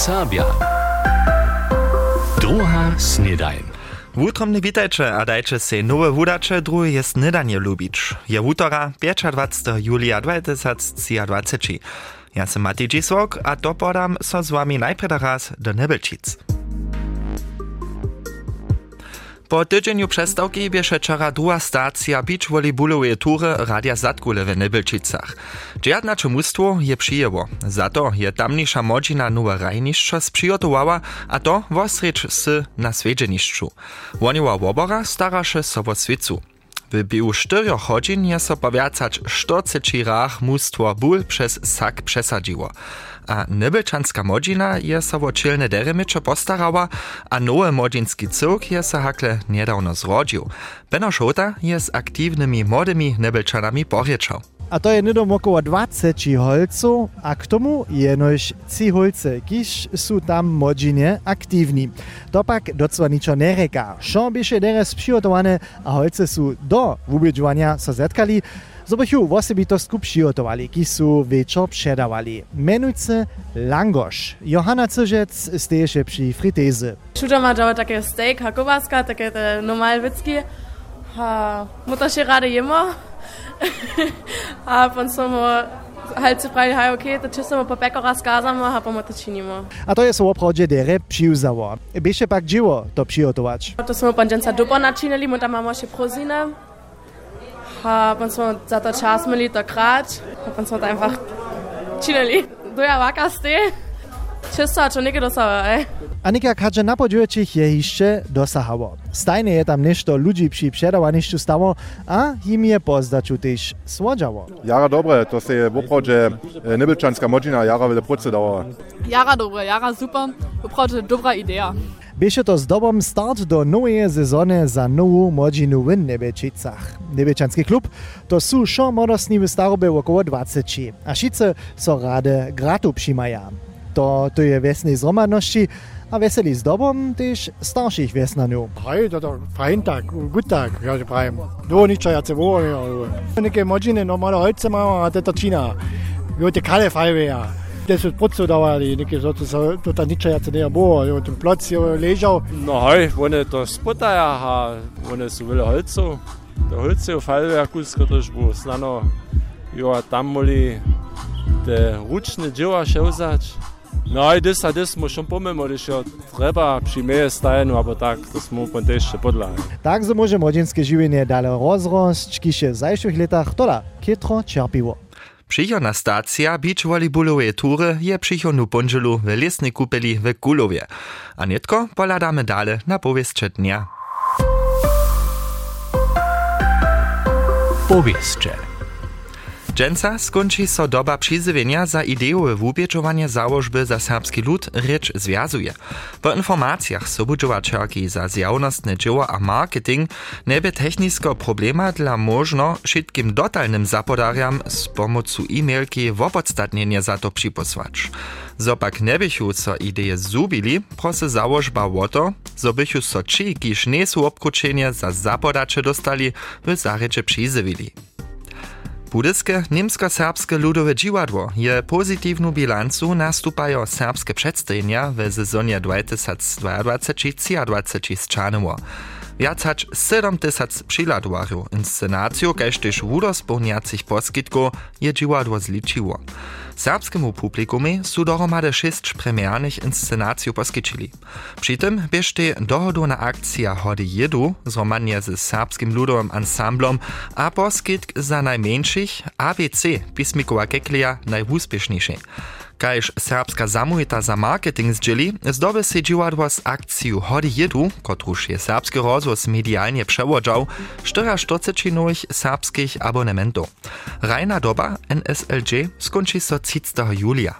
Serbia. Druga snedajn. Wutromny witajcie, a dajcie se nowe wudacze, drugie jest nydanie lubić. Je wutora, 25. julia 2023. Ja sam Mati Dzisłok, a to podam so z wami najpierw raz do Nebelčic. Po tydzieniu przestawki biesze wczoraj druga stacja beach volleyballowej tury Radia Zatkule w Nebelčicach. Dziadna czemustwo je przyjęło. Za to je tamniejsza modzina nowe rajniszczo sprzygotowała, a to wosrecz z na swiedzieniszczu. Woniła wobora staraše so wo svicu. W biu 4 godzin je so powiacać 40 rach mustwo ból przez sak przesadziło. A nebelczanska modzina je so wo czylne deremycze postarała, a nowy modzinski cyrk je so hakle niedawno zrodził. Beno Szota je z aktywnymi młodymi nebelczanami porjeczał. A to je nydom około 20 holców, a k tomu jenož 3 holce, kiż są tam modzinie aktywni. To pak docela niczo nereka. Šo bieše deres przygotowane, a holce są do wubiedziwania so zetkali, zobychu wosebitostku przygotowali, kiż są wieczor przedawali. Menujce Langosz. Johanna Cyrzec steješe przy frityzy. Šuta ma dała takie steak, a kovaska, takie te normal witzki. A muta się rady jemo. Ampak samo Halci pravi, hej, ok, če se bomo pa peko razkazamo, a pa bomo to činimo. A to je samo prođe dere pšivzavo. Biše pak živo to pšijotovač. Ja, to smo pa dženca dupo načinili, mu tam imamo še prozine. A pa smo za to čas imeli takrat, a pa smo tam einfach činili. Doja vaka ste. Čisto, čo nekaj dosava, ej. Anika każe na podzielcich je jeszcze dosahało. Stajne je tam nešto ludzi przy przedawaniszczu stało, a im je pozdaciu też słodziało. Jara dobre, to se w oprawdzie e, Nybelczanska modzina jara wiele pracy dała. Jara dobre, jara super, naprawdę dobra idea. Bieše to zdobom start do nowej sezony za nową modzinu w Nebečicach. Nebečanski klub to są šo modosni w starobie około 20, a šice so rade gratu przyjmaja. To, to je wiesnej zromadności, a weseli zdobom też starszych wiesnanów. Hej, to to fajn tak, gut tak, ja že pravim. Do ničo ja se vojo. Neke mođine normalno hojce mama, a to to čina. Jo te kale fajve ja. Te su pucu davali, neke so to to ta ničo ja se ne bo, jo ten ploc je ležal. No hej, one to spotaja, a one su vele holcov. To holce falve ja kulsko držbu, snano. Jo, a tam moli te ručne dzieła się uzać. No i dys a dys mu schon pomimo, když jo treba przyjmie stajenu, albo tak, to smo pon też jeszcze podla. Tak so może modzinskie żywienie dalej rozrost, kisze w zajszych latach tola kietro czerpiło. Przychodna stacja beach volleyballowej tury je przychodnu pondzielu w lesnej kupeli w Kulowie. A nietko poladamy dalej na powieście dnia. Powieście. Dżęca skończy so doba przyzywienia za ideowe wubieżowanie założby za serbski lud rycz związuje. Po informacjach sobudżowaczerki za zjawnostne dzieło a marketing nebe technicznego problema dla możno wszystkim dotalnym zapodariam z pomocą e-mailki w opodstatnienie za to przyposłać. Zopak nebychu so ideje zubili, prosy założba o to, zobychu so ci, kiż nie za zapodacze dostali, w zarecze przyzywili. Budyske niemsko-serbske ludowe dziwadło je pozytywną bilancu nastupają serbskie przedstawienia w sezonie 2022-2023 zczanyło. Wiacać 7 tysac przyladwarów inscenacją, kaž też wudospełniacych poskitków je dziwadło zliczyło. Serbskiemu publikumie su dohromady 6 premiernych inscenacji poskiczyli. Przy tym bierzte dohodowna akcja Hody Jedu zromanie z serbskim ludowym ensemblom a poskitk za najmniejszych ABC pismikowa kekleja najwuspieszniejszy. Kajż serbska zamówita za marketing zdzieli, zdoby się dziwadło z akcją Hody Jedu, kotruż je serbski rozwóz medialnie przewodzał, 44 nowych serbskich abonementów. Rajna doba NSLG skończy so 30. julia.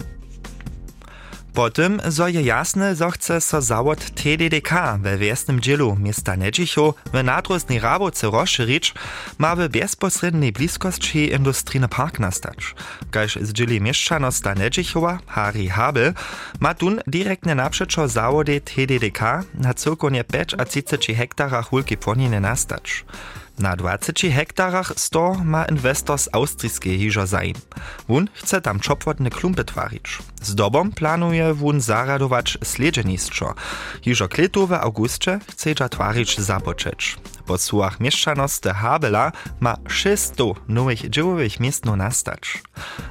Po tym, zo je jasne, zo chce so zawod TDDK we wiesnym dzielu miasta Nedzicho w nadroznej rabowce rozszerzyć, ma w bezpośredniej bliskości industryjny park nastać. Kaž z dzieli mieszczanosta Nedzichowa, Harry Habel, ma tun direktnie naprzeczo zawody TDDK na cyrkonie 5 a 30 hektarach hulki płoniny nastać. Na 20 hektarach sto ma inwestor z austrijskiej zaim. Wun chce tam czopwotne klumpy twarić. Z dobą planuje wun zaradować sledzenistwo. Hižo kletu w augustie chce twarić zapoczeć. Po słuchach mieszczanost Habela ma 600 nowych dziełowych miejsc nastać.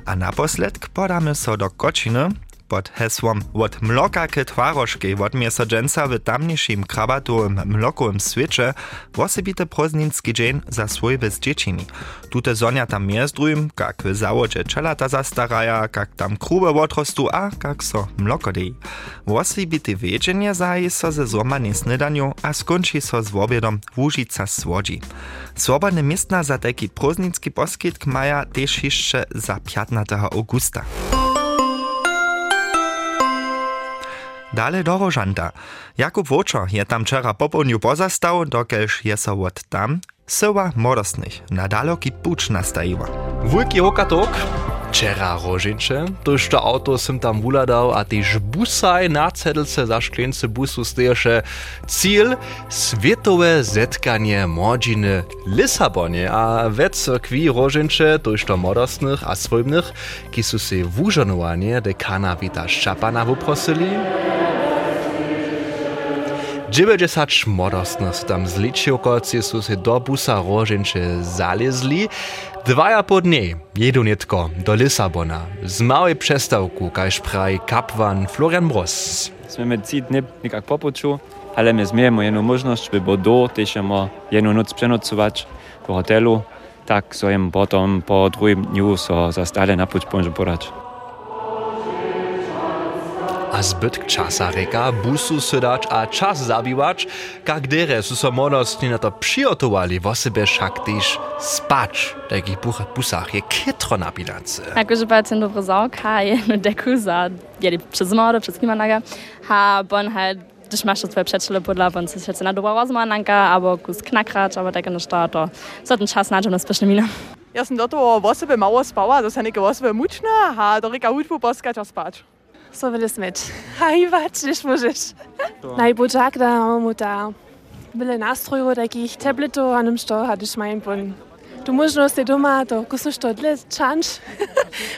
A naposledk podamy so do Kociny, pod hesłom od mloka k twarożki od miesodzenca w tamniejszym krabatowym mlokowym świecie wosebite prozninski dzień za swój bez dziecini. Tute zonia tam miezdrujem, jak w zawodzie czelata zastaraja, jak tam krube odrostu, a jak so mloko dej. Wosebite wiedzienie zaje so ze złamanie snydaniu, a skończy so z obiedom Łužica słodzi. Swobodne miestna za taki prozninski poskitk maja też jeszcze za 15 augusta. Dale do Rožanta. Jakub Vočo je tam včera popolnju pozastal, dokelž je so od tam syła modosnych na daloki pucz nastajiła. Wujki hokatok, Wczera rożyncze, toż to auto sem tam wuladał, a też busaj na cedlce za szklence busu stejesze cel światowe zetkanie młodziny Lisabonie, a we cyrkwi rożyncze, toż to modosnych a swojbnych, ki su se wużonowanie dekana Wita Szczapana wuprosili, 90 modostnych tam zličivkovci su se do busa roženče zalezli, dvaja po dne jedu netko do Lisabona z małej przestawku, kaž praj kapwan Florian Mroz. Sme trzy dni nikak po puču, ale my zmiemy jedną możliwość, by Bordeaux też jedną noc przenocować w hotelu, tak so im potom po drugim dniu so za stale na pomôže podać. A zbytk časa reka busu sydać a czas zabiwać, jak dere su so modostni na to przygotowali, wo sebe však też spać w busach je kitro na bilancy. Jakože pa ten dobro zavka je na deku za jeli przez zimę, przez ha bon halt když máš tvoje předčily podle, on si sice na dobu rozmananka, abo kus knakrać, abo také na to, so ten čas na na spíš nemína. Ja som do toho vo sebe malo spała, to sa neke vo sebe mučná a do reka hudbu So will es mit. sovelizmet. Haivačniš možeš. Najboljak da imamo ta bile nastroju takih tabletov, a nam što hadiš manj pun. Tu možnost je doma, to ko so što dlje čanč,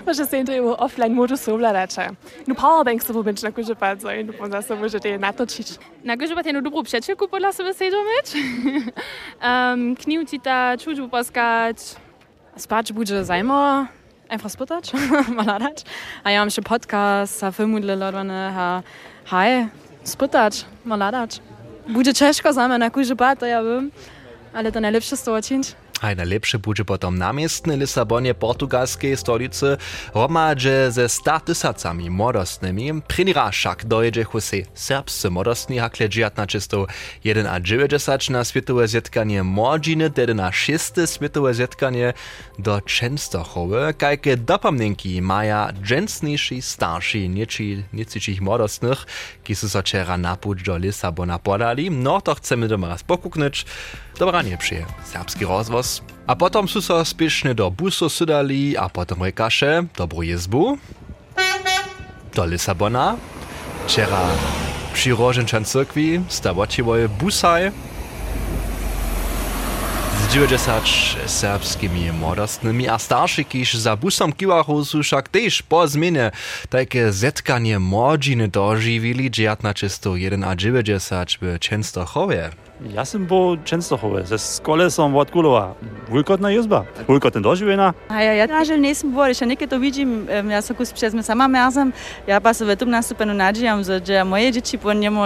pa še se jim to je v offline modu so obladača. No powerbank se bobenč na kuže pa, zdaj no pozna se možete je natočič. Na kuže pa te no dobro pšečeku podla se besedo meč. um, knivcita, čužu poskač. Spač budže zajmo, einfach spytać, maladać. A ja mam jeszcze podcast, a filmudle lodwane, a haj, spytać, maladać. Bude ciężko za mnie na kurzy to ja wiem, ale to najlepsze z czynić. aj najlepšie bude potom na miestne Lisabone portugalskej stolice hromadže ze 100 tisacami modostnymi. Prvný raz však dojde chusy serbscy modostní hakle 1991 na svetové zetkanie Mordžiny, tedy na 6. svetové zetkanie do Częstochowy, kajke dopomninki maja dżęsniejsi starsi nieci, niecičich modostnych, ki su so czera napuć do Lisabona podali. No to chcemy doma raz pokuknąć. Dobranie przyje serbski rozwoz. A potom su so spiešne do busu sydali a potom rekaše dobrú jezbu do Lisabona. Včera przy Roženčan cyrkvi stawočivoje busaj z 90 serbskimi młodostnymi a starszy kiż za busom kiwachu su však też po zmianie takie zetkanie młodziny dożywili 1901 a 90 w Częstochowie. Ja som bol Częstochowe, ze skole som od. Vujkotná jezba. Vujkot ten doživená. A ja, ja nažel nisam bol, ešte niekedy to vidím, ja sa kus me sama merzam, ja pa sa v tom nastupenu nadžijam, že moje deti po njemu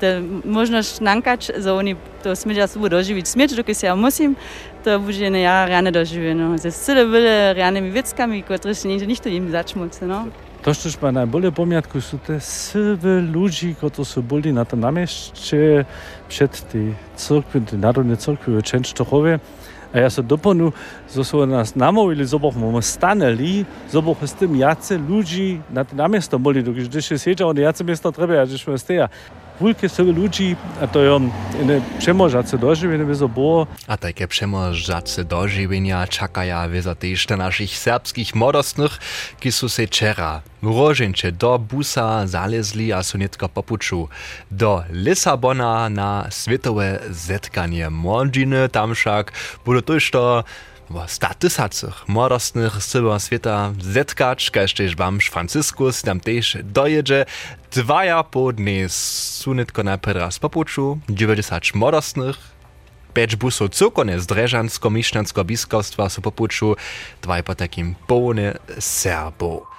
te možnosť nankať, že oni to smieť sú doživiť. Smieť, dokud ja musím, to bude ne ja rane doživiť. No. Ze celé byle ranými veckami, ktoré niekde nikto im začmúce. No. To, čo ma najbolje pamiatku, sú te sebe ľudí, ktorí sú boli na tom namieście przed tej cyrkwi, tej narodnej cyrkwi w Częstochowie. A ja sa doponu, że są nas namówili, żebyśmy stanęli, żebyśmy z tym jacy ludzi na tym namiesto byli, gdyż się siedział, jacy miasto trzeba, żeśmy z wulke se luči, a to je on, ne premožace doživljenje vezo bo. A také premožace doživljenja čakaja veza tež na naših srpskih modostnih, ki so se včeraj v Roženče do Busa zalezli, a so netko popuču do Lisabona na svetove zetkanje Mondžine, tam šak bodo to što to w statysacych młodostnych syła świata kaž tež Bamš Franciskus tam tež dojedzie. Dwaja po dnie sunitko na pedras popuczu, 90 młodostnych, 5 busów cukone z Dreżansko-Miszczansko biskostwa su popuczu, dwaj po takim połone Serbo.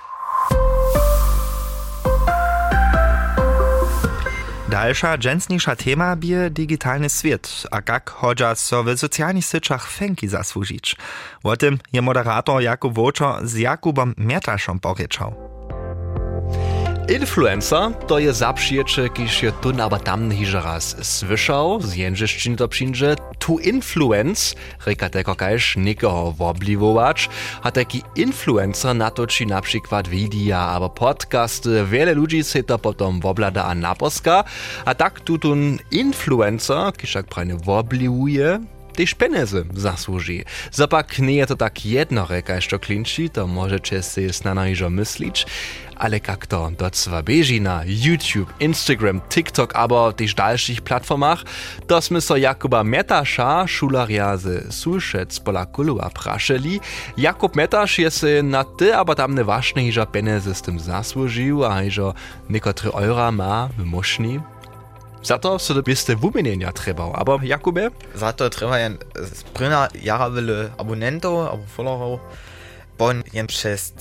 Dalsza, dżęsniejsza tema bie digitalny świat, a jak chodza so w socjalnych syczach fenki zasłużyć. O tym je moderator Jakub Wočo z Jakubom Mietaszom poryczał. Influencer to je zapřiječe, kiž je tu aber tam hiže raz slyšał, z języszczyny to tu influence, reka teko kajż nikoho wobliwować, a taki influencer natoči na przykład wideo albo podcasty, wiele ludzi se to potom woblada a naposka, a tak tutun influencer, kiż jak prajne wobliwuje, też pieniądze zasłuży. Zapak nie je to tak jedno reka, to klinči, to możecie sobie snano iżo myślić, ale jak to docwa bieži na YouTube, Instagram, TikTok, aber też dalszych platformach, to sme so Jakuba Metasza, szularia ze Sulszec pola Kulua praszeli. Jakub Metasz je se na ty, aber tam neważne iżo pieniądze z tym zasłużył, a iżo niekotry eura ma w. Za to so byste wumienienia trebał, aber Jakubie? Za to treba jen prina jara wiele abonentów, albo followerów, bon jen przez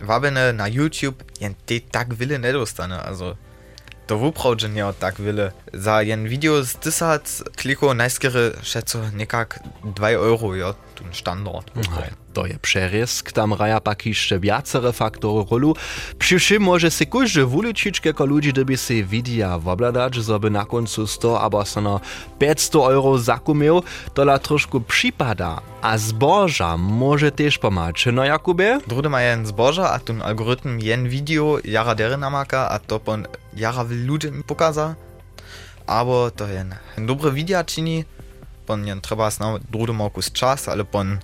wabene na YouTube jen te tak wiele nie also to wuprawdźe nie tak wiele. Za jen video z 1000 klików najskiery szedco niekak 2 euro, ja, tu standard. To je przerysk, tam raja pak jeszcze wiacere faktory rolu. Czym może se każdy wuliczyć, jako se widia wobladać, żeby na końcu 100 albo no 500 euro zakumił, to la troszkę przypada. A zboża może też pomagać, no Jakubie? Drude ma jen zboża, a ten algorytm jen video jara dere namaka, a to pon jara ludziom pokaza. Aber to jen dobre widia čini, jen treba znał drude mokus czas, ale pon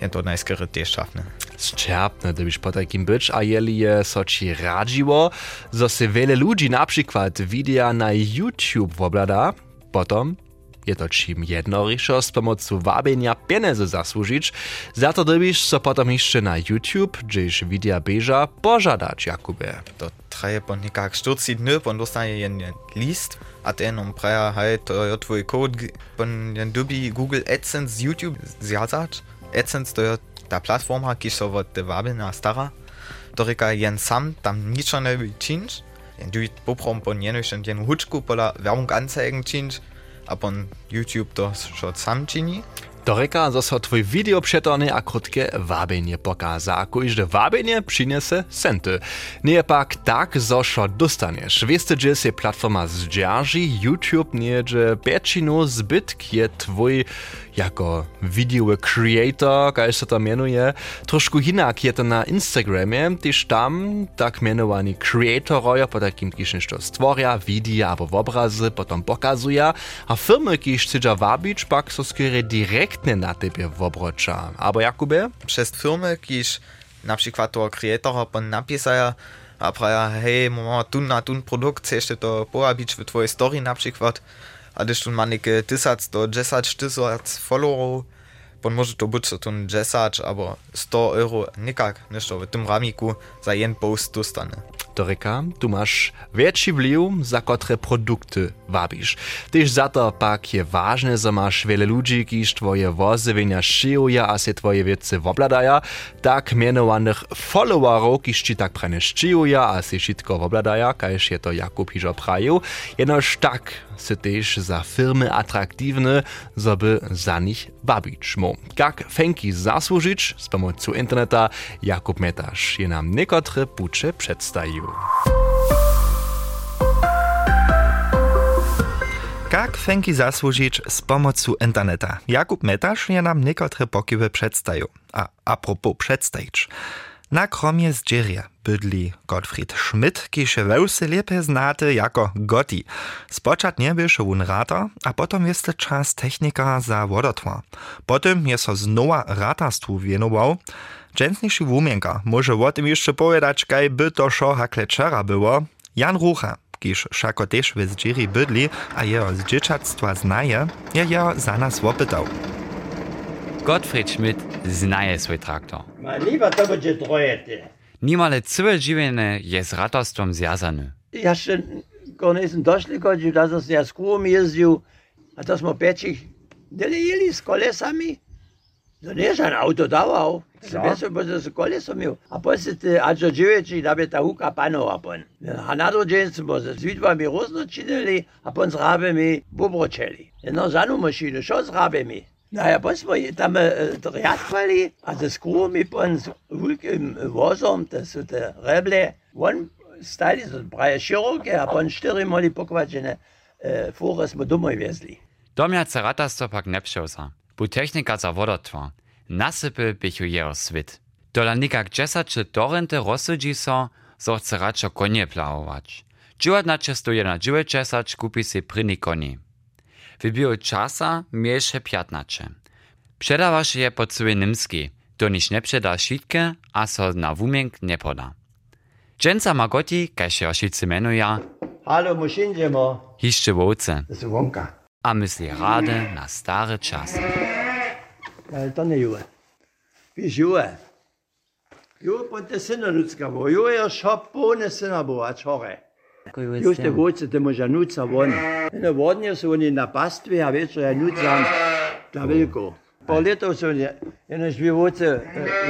je to najskiery też szafne. Zczerpne, gdybyś po takim być, a jeli je so ci radziło, że se wiele ludzi na przykład wideo na YouTube woblada, potom je to czym jednoriszo z pomocą wabienia pieniędzy zasłużyć, za to gdybyś so potom jeszcze na YouTube, gdzieś wideo bieża, pożadać, Jakubie. To traje po niekak 40 dny, pon dostanie jen list, a ten on praja, hej, to je twój kod, pon jen dubi Google AdSense YouTube zjazać, AdSense to je ta platforma, ki so od te wabenia stara, to reka jen sam tam ničo ne bi činč, jen du poprom pon jenoś jen hučku pola Werbung anzeigen činč, a pon YouTube to šo sam čini. To reka, że so twój video przetony a krótkie wabienie pokaza, a kujże wabienie przyniesie senty. Nie pak tak, zo szo dostaniesz. Wieste, że się platforma zdzierży, YouTube nie, że pieczinu zbytk je twój jako video creator, jak się to mianuje, troszkę inak je to na Instagramie, tyż tam tak mianowani creatoroja po takim kisznisz to stworia, wideo albo obrazy, potom pokazuje, a firmy, kiż chcą wabić, pak so skiery direktnie na tebie wobrocza. Albo Jakubie? Przez firmy, kiż na przykład to creatora pon napisaja, a praja, hej, mama, tu na tu produkt, chcesz to porabić w twojej story na przykład, gdyż tu ma niekie tysac do dziesięć tysac followerów, pon może to być to dziesięć albo 100 euro, nikak, ništo w tym ramiku za jeden post dostane. To reka, tu masz większy wpływ, za które produkty wabisz. Tyż za to pak je ważne, że masz wiele ludzi, kiż twoje wozywienia szyjuja, a se twoje wiece wobladaja, tak mianowanych followerów, kiż ci tak prane szyjuja, a se wszystko wobladaja, kajż je to Jakub hiżo praju, jenoż tak se też za firmy atraktivne, żeby za nich wabić mo. Jak fenki zasłużyć z pomocą interneta, Jakub Metasz je nam niekotre pucze przedstawił. Jak fenki zasłużyć z pomocą interneta? Jakub Metasz je nam niekotre pokiwy przedstawił. A a propos przedstawić. Na kromie z Dżerie bydli Gottfried Schmidt, kiż wełsy lepe znate jako Gotti. Spoczatnie byše wun rata, a potom jest czas technika za wodotwa. Potem jest so znowa ratarstwu wienował. Dżęsniejszy wumienka może o tym jeszcze powiedzieć, kaj by to szo hakle czera było. Jan Rucha, kiż szako też Dżeri bydli, a jeho z dzieciactwa znaje, je jeho za nas opytał. Gottfried Schmidt znaje swój traktor. Ma lieber to będzie trojety. Niemale całe żywienie jest z ratarstwem związane. Ja jeszcze go nie jestem doszli godził, dass ja z kółom jeździł, a to smo pečich delili z kolesami. To nie jest auto dawał. Co? Wiesz, bo to z koleso miał. A potem ty, a co dziewięci, da by ta huka panowa pon. A na to dzień smo z widwami roznočinili, a pon z rabami bubročeli. Jedno zanu mašinu, šo z rabami? Naja, was war jetzt einmal äh, der Erdfalli, also das Kuh mit uns ruhig im Wasser, das so der Reble, one style ist ein breie Chirurge, a pan štiri mali pokvačene eh, e, fure smo domov vezli. Dom je cerata stopak nepšosa, bu tehnika za vodotva, nasypy bychu jeho svit. Dola nikak dżesa czy dorente rozsudzi so, so ceraczo konie plawować. Dżuadna często jedna dżuwe dżesacz kupi si pryni koni. Wybił czasa mniejsze piatnacze. Przedawasz je po całej Nimski, to niż nie przeda szitkę, a so na wumienk nie poda. Dżęca Magoti, kaj się oszicy menuje, Halo, muszindziemo. hiszczy wołce, a myśli rade na stare czasy. Ale to nie juwe. Wiesz, juwe. Juwe pod te syna ludzka było. Juwe je szopone syna było, a czore. Już te wódce, te może nuca won. Ne wodnie są oni na pastwie, a wieczór ja nucam dla wielko. Po latów są oni, dwie wódce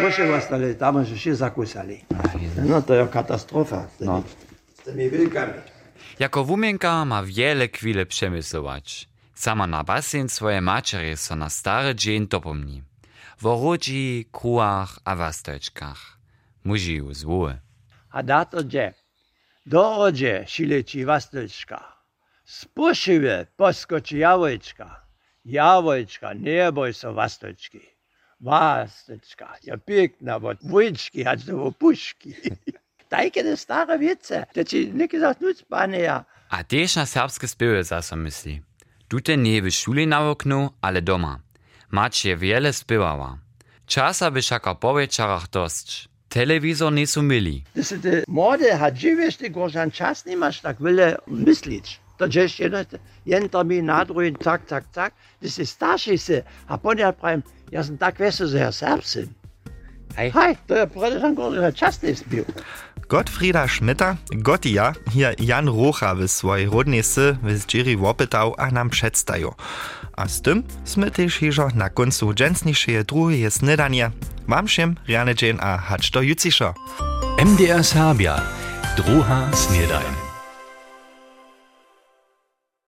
ruszy wastali, tam się się zakusali. No to jest katastrofa. No. Z tymi wilkami. Jako wumienka ma wiele chwile przemyslować. Sama na basen swoje maciery so na stary dzień dopomni. W rodzi, kruach a wasteczkach. Muži ju zwoły. A da to gdzie? Dorodzie szileci wasteczka. Spušive poskoči jawojčka. Jawojčka, nie boj so wasteczki. Wasteczka, ja piękna, bo wujczki, aż do puszki. Takie te stare wiece, to ci nie gesagt, nic. A też na serbskie spiewy zaso myśli. Tute nie w szuli na oknu, ale doma. Macie wiele spiewała. Czasa by szaka po wieczorach dość. Telewizor nie są myli. To są te młode, a dziwiesz, ty gorzan czas nie masz tak wiele myśleć. To gdzieś jedno, jeden termin na drugi, tak, tak, tak. To jest starszy się, a potem ja powiem, ja jestem tak wiesz, że ja serbsyn. Hej. Hej, to ja przecież gorzan czas nie spił. Gottfrieda Schmitter, Gottia, hier Jan Rocha w swojej rodnej sy z Jerry wopytał, a nam przedstają. A z tym sme też na końcu dżęsniejsze drugie snedanie. Wam riane dzień a hacz do juciszo. MDR Serbia, druha snedajn.